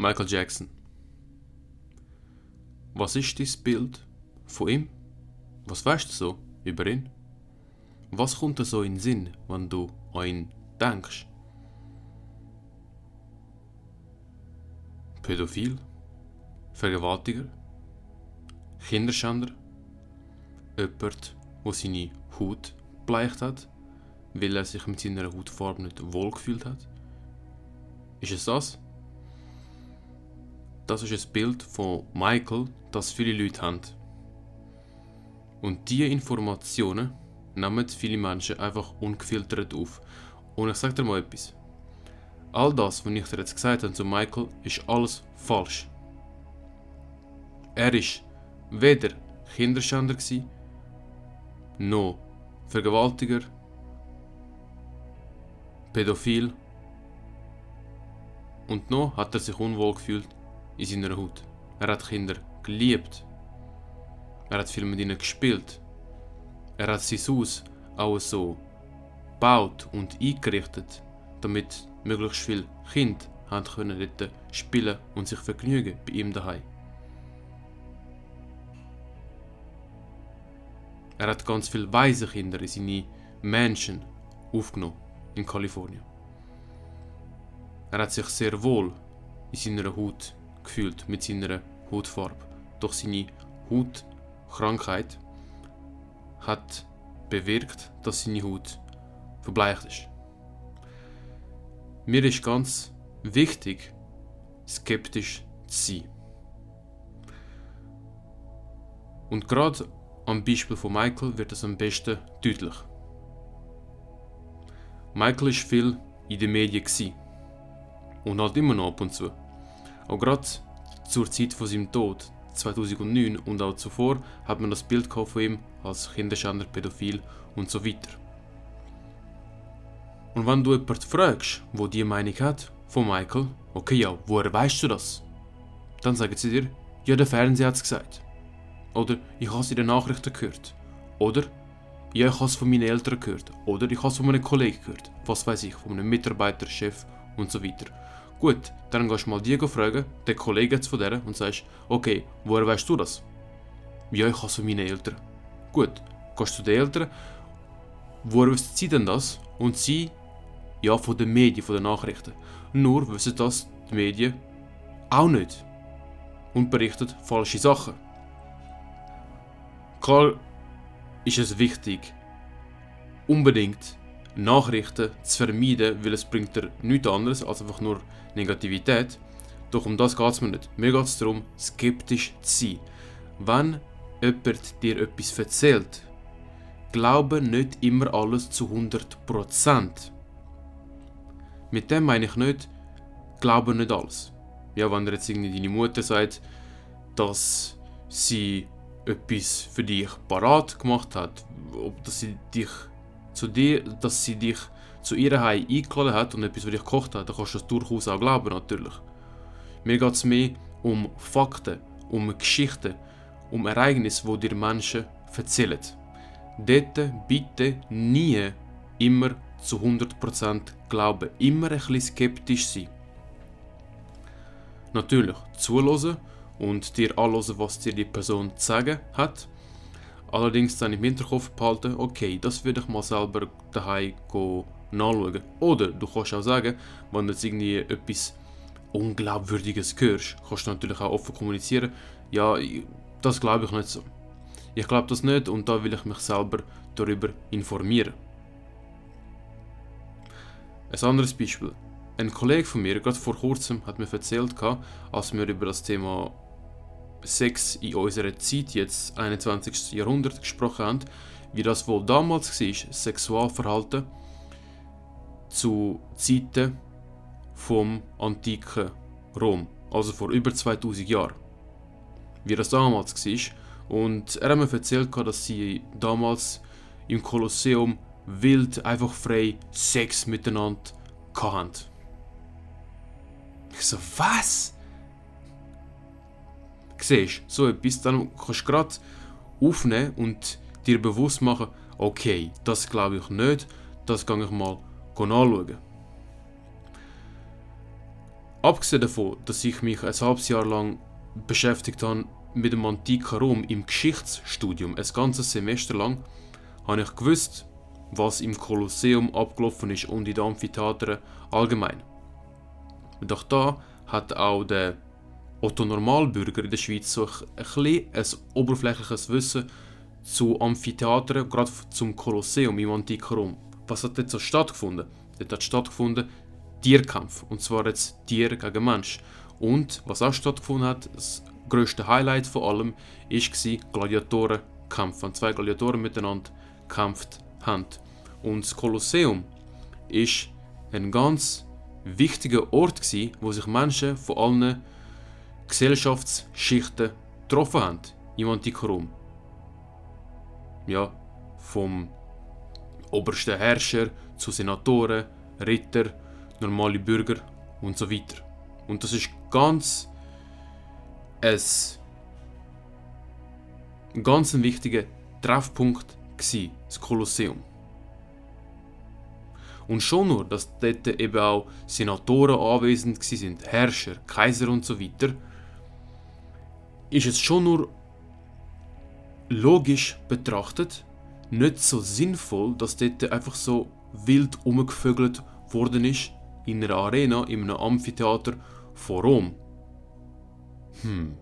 Michael Jackson. Was ist dein Bild von ihm? Was weißt du so über ihn? Was kommt dir so in den Sinn, wenn du an ihn denkst? Pädophil? Vergewaltiger? Kinderschänder? Jemand, der seine Haut bleicht hat, weil er sich mit seiner Hautfarbe nicht wohlgefühlt hat? Ist es das? Das ist ein Bild von Michael, das viele Leute haben. Und diese Informationen nehmen viele Menschen einfach ungefiltert auf. Und ich sage dir mal etwas. All das, was ich dir jetzt gesagt habe zu Michael, ist alles falsch. Er ist weder Kinderschänder noch Vergewaltiger, Pädophil und noch hat er sich unwohl gefühlt in seiner Haut. Er hat Kinder geliebt. Er hat viel mit ihnen gespielt. Er hat sein Haus auch so gebaut und eingerichtet, damit möglichst viele Kinder haben können dort spielen und sich vergnügen bei ihm daheim. Er hat ganz viele weise Kinder in seine Menschen aufgenommen in Kalifornien. Er hat sich sehr wohl in seiner Haut gefühlt mit seiner Hautfarbe. Doch seine Hautkrankheit hat bewirkt, dass seine Haut verbleicht ist. Mir ist ganz wichtig, skeptisch zu sein. Und gerade am Beispiel von Michael wird es am besten deutlich. Michael ist viel in den Medien und halt immer noch ab und zu. Auch gerade zur Zeit von seinem Tod 2009 und auch zuvor hat man das Bild von ihm als Kinderschänder, Pädophil und so weiter. Und wenn du jemanden fragst, wo die Meinung hat von Michael, okay, ja, woher weißt du das? Dann sagen sie dir, ja, der Fernseher hat es gesagt. Oder ich habe es in den Nachrichten gehört. Oder ja, ich habe es von meinen Eltern gehört. Oder ich habe es von einem Kollegen gehört. Was weiß ich, von einem Mitarbeiter, Chef und so weiter. Gut, dann gehst du mal die fragen, den Kollegen von der, und sagst, okay, woher weißt du das? Ja, ich habe es von meinen Eltern. Gut, gehst du zu den Eltern, woher wissen sie denn das? Und sie, ja, von den Medien, von den Nachrichten. Nur wissen das die Medien auch nicht. Und berichten falsche Sachen. Klar ist es wichtig, unbedingt Nachrichten zu vermeiden, weil es bringt dir nichts anderes als einfach nur Negativität. Doch um das geht es mir nicht. Mir geht es darum, skeptisch zu sein. Wenn jemand dir etwas erzählt, glaube nicht immer alles zu 100%. Mit dem meine ich nicht, glaube nicht alles. Ja, wenn dir jetzt irgendwie deine Mutter sagt, dass sie etwas für dich parat gemacht hat, ob dass sie dich zu dir, dass sie dich zu ihrer Heim eingeladen hat und etwas für dich gekocht hat, dann kannst du das durchaus auch glauben, natürlich. Mir geht es mehr um Fakten, um Geschichten, um Ereignisse, die dir Menschen erzählen. Dort bitte nie immer zu 100% glauben, immer ein bisschen skeptisch sein. Natürlich, zuhören und dir anhören, was dir die Person zu sagen hat. Allerdings dann im Hinterkopf behalten, okay, das würde ich mal selber daheim nachschauen. Oder du kannst auch sagen, wenn du jetzt irgendwie etwas Unglaubwürdiges hörst, kannst du natürlich auch offen kommunizieren, ja, das glaube ich nicht so. Ich glaube das nicht und da will ich mich selber darüber informieren. Ein anderes Beispiel. Ein Kollege von mir, gerade vor kurzem, hat mir erzählt, als wir über das Thema Sex in unserer Zeit, jetzt 21. Jahrhundert, gesprochen haben, wie das wohl damals war, Sexualverhalten zu Zeiten vom antiken Rom, also vor über 2000 Jahren. Wie das damals war. Und er hat mir erzählt, dass sie damals im Kolosseum wild, einfach frei Sex miteinander hatten. Ich so, was? Siehst, so etwas, dann kannst du gerade aufnehmen und dir bewusst machen, okay, das glaube ich nicht, das kann ich mal anschauen. abgesehen davon, dass ich mich ein halbes Jahr lang beschäftigt habe mit dem antiken Rom im Geschichtsstudium, ein ganzes Semester lang, habe ich gewusst, was im Kolosseum abgelaufen ist und in den Amphitheatern allgemein. Doch da hat auch der Otto Normalbürger in der Schweiz so ein, ein oberflächliches Wissen zu Amphitheatern, gerade zum Kolosseum im antiken Rom. Was hat dort so stattgefunden? Dort hat stattgefunden Tierkampf, und zwar jetzt Tier gegen Mensch. Und was auch stattgefunden hat, das größte Highlight von allem, war Gladiatorenkampf, wenn zwei Gladiatoren miteinander gekämpft haben. Und das Kolosseum ist ein ganz wichtiger Ort gewesen, wo sich Menschen von allen Gesellschaftsschichten getroffen haben im antiken Rom. Ja, vom obersten Herrscher zu Senatoren, Ritter, normale Bürger und so weiter. Und das ist ganz ein ganz ein wichtiger Treffpunkt gewesen, das Kolosseum. Und schon nur, dass dort eben auch Senatoren anwesend sind, Herrscher, Kaiser und so weiter, ist es schon nur logisch betrachtet nicht so sinnvoll, dass dort einfach so wild umgevögelt worden ist in einer Arena, in einem Amphitheater von Rom. Hm.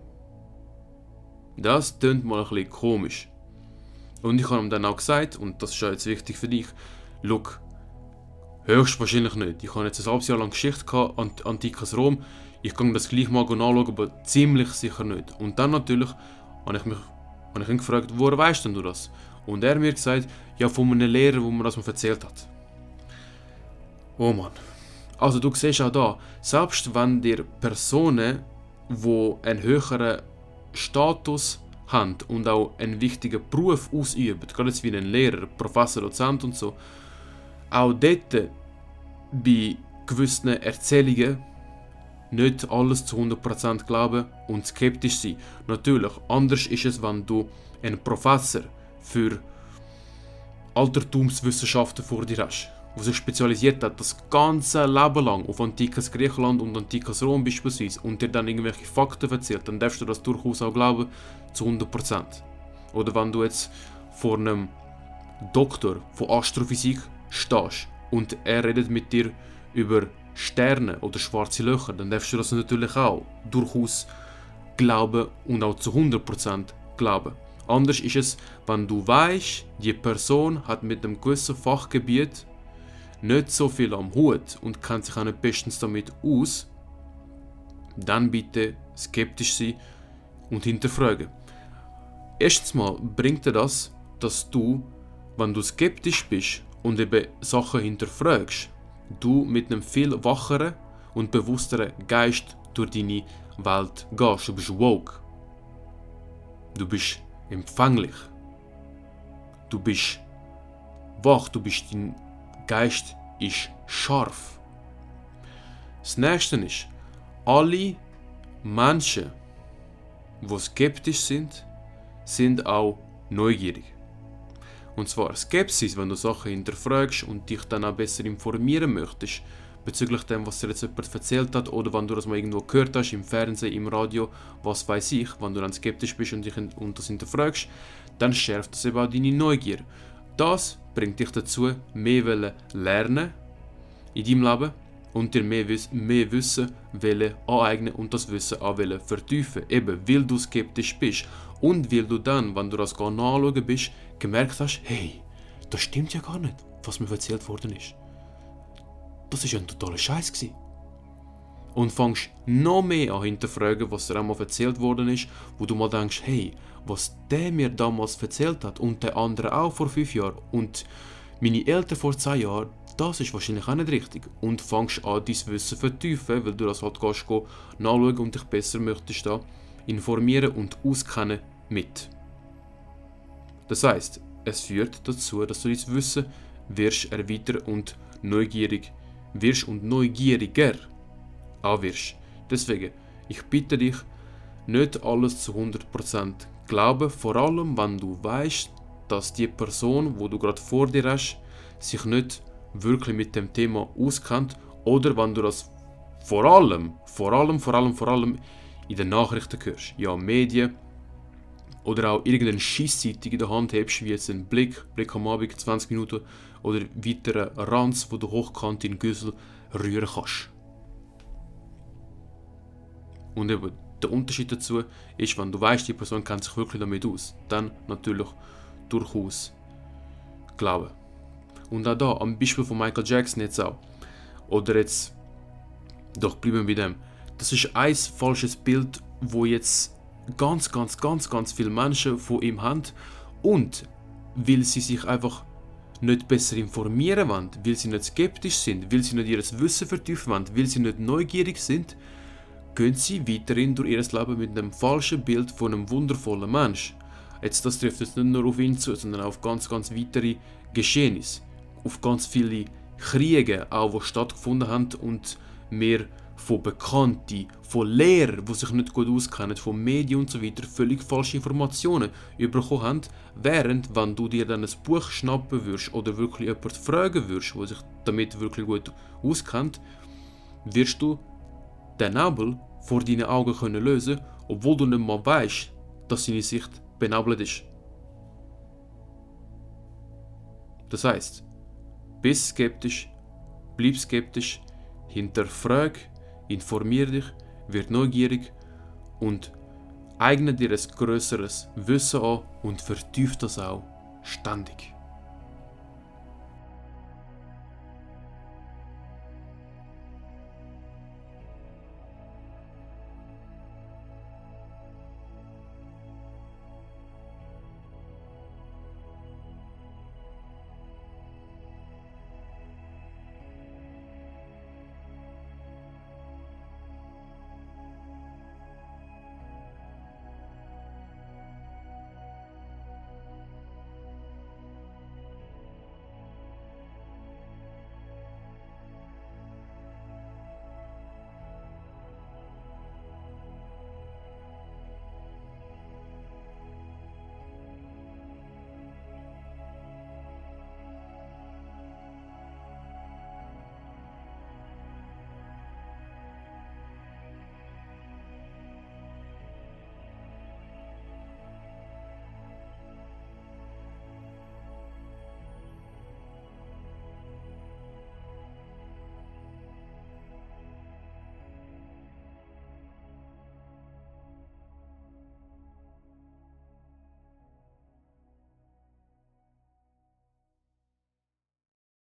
Das klingt mal ein bisschen komisch. Und ich habe ihm dann auch gesagt, und das ist jetzt wichtig für dich, look, höchstwahrscheinlich nicht. Ich habe jetzt ein halbes Jahr lang Geschichte gehabt, antikes Rom. Ich kann das gleich mal anschauen, aber ziemlich sicher nicht. Und dann natürlich habe ich mich habe ich ihn gefragt, woher weißt denn du das? Und er mir gesagt, ja von einem Lehrer, wo mir das mal erzählt hat. Oh Mann. Also du siehst auch da, selbst wenn dir Personen, wo einen höheren Status haben und auch einen wichtigen Beruf ausüben, gerade jetzt wie ein Lehrer, Professor, Dozent und so, auch dort bei gewissen Erzählungen nicht alles zu 100% glauben und skeptisch sein. Natürlich, anders ist es, wenn du einen Professor für Altertumswissenschaften vor dir hast, der sich spezialisiert hat, das ganze Leben lang auf antikes Griechenland und antikes Rom beispielsweise und dir dann irgendwelche Fakten erzählt, dann darfst du das durchaus auch glauben zu 100%. Oder wenn du jetzt vor einem Doktor von Astrophysik stehst und er redet mit dir über Sterne oder schwarze Löcher, dann darfst du das natürlich auch durchaus glauben und auch zu 100% glauben. Anders ist es, wenn du weißt, die Person hat mit einem gewissen Fachgebiet nicht so viel am Hut und kennt sich auch nicht bestens damit aus, dann bitte skeptisch sein und hinterfragen. Erstens mal bringt dir das, dass du, wenn du skeptisch bist und eben Sachen hinterfragst, du mit einem viel wacheren und bewussteren Geist durch deine Welt gehst. Du bist woke. Du bist empfänglich. Du bist wach, du bist dein Geist ist scharf. Das nächste ist, alle Menschen, die skeptisch sind, sind auch neugierig. Und zwar Skepsis, wenn du Sachen hinterfragst und dich dann auch besser informieren möchtest bezüglich dem, was dir jetzt jemand erzählt hat oder wenn du das mal irgendwo gehört hast, im Fernsehen, im Radio, was weiß ich, wenn du dann skeptisch bist und, dich und das hinterfragst, dann schärft das eben auch deine Neugier. Das bringt dich dazu, mehr lernen in deinem Leben und dir mehr, mehr Wissen aneignen und das Wissen auch vertiefen. Eben, weil du skeptisch bist und weil du dann, wenn du das nachschauen bist, gemerkt hast, hey, das stimmt ja gar nicht, was mir erzählt worden ist. Das ist ein totaler Scheiß gewesen. Und fängst noch mehr an hinterfragen, was dir einmal erzählt worden ist, wo du mal denkst, hey, was der mir damals erzählt hat und der andere auch vor fünf Jahren und meine Eltern vor zehn Jahren, das ist wahrscheinlich auch nicht richtig. Und fängst an, dein Wissen vertiefen, weil du das halt gehst, nachschauen und dich besser möchtest da informieren und auskennen mit. Das heißt, es führt dazu, dass du dein Wissen wirst erweitern und neugierig wirst und neugieriger auch wirst. Deswegen, ich bitte dich, nicht alles zu 100% glauben, vor allem wenn du weißt, dass die Person, wo du gerade vor dir hast, sich nicht wirklich mit dem Thema auskennt oder wenn du das vor allem, vor allem, vor allem, vor allem in den Nachrichten hörst. Ja, Medien oder auch irgendeine Schisszeitung in der Hand hast, wie jetzt ein Blick, Blick am Abend, 20 Minuten oder weiteren Ranz, wo du hochkant in Güssel rühren kannst. Und eben, der Unterschied dazu ist, wenn du weißt, die Person kennt sich wirklich damit aus, dann natürlich durchaus glauben. Und auch da, am Beispiel von Michael Jackson jetzt auch. Oder jetzt, doch bleiben wir bei dem. Das ist ein falsches Bild, wo jetzt ganz, ganz, ganz, ganz viele Menschen von ihm haben. Und weil sie sich einfach nicht besser informieren wollen, weil sie nicht skeptisch sind, weil sie nicht ihr Wissen vertiefen wollen, weil sie nicht neugierig sind, gehen sie weiterhin durch ihr Leben mit einem falschen Bild von einem wundervollen Mensch. Jetzt, das trifft jetzt nicht nur auf ihn zu, sondern auf ganz, ganz weitere Geschehnisse. Auf ganz viele Kriege, auch die stattgefunden haben und mehr von Bekannten, von Lehrern, die sich nicht gut auskennen, von Medien und so weiter, völlig falsche Informationen bekommen haben, während, wenn du dir dann ein Buch schnappen würdest oder wirklich jemand fragen würdest, der sich damit wirklich gut auskennt, wirst du den Nebel vor deinen Augen können lösen, obwohl du nicht mal weißt, dass seine Sicht benebelt ist. Das heißt, bist skeptisch, bleib skeptisch, hinterfrag, informier dich, wird neugierig und eigne dir ein größeres Wissen an und vertief das auch ständig.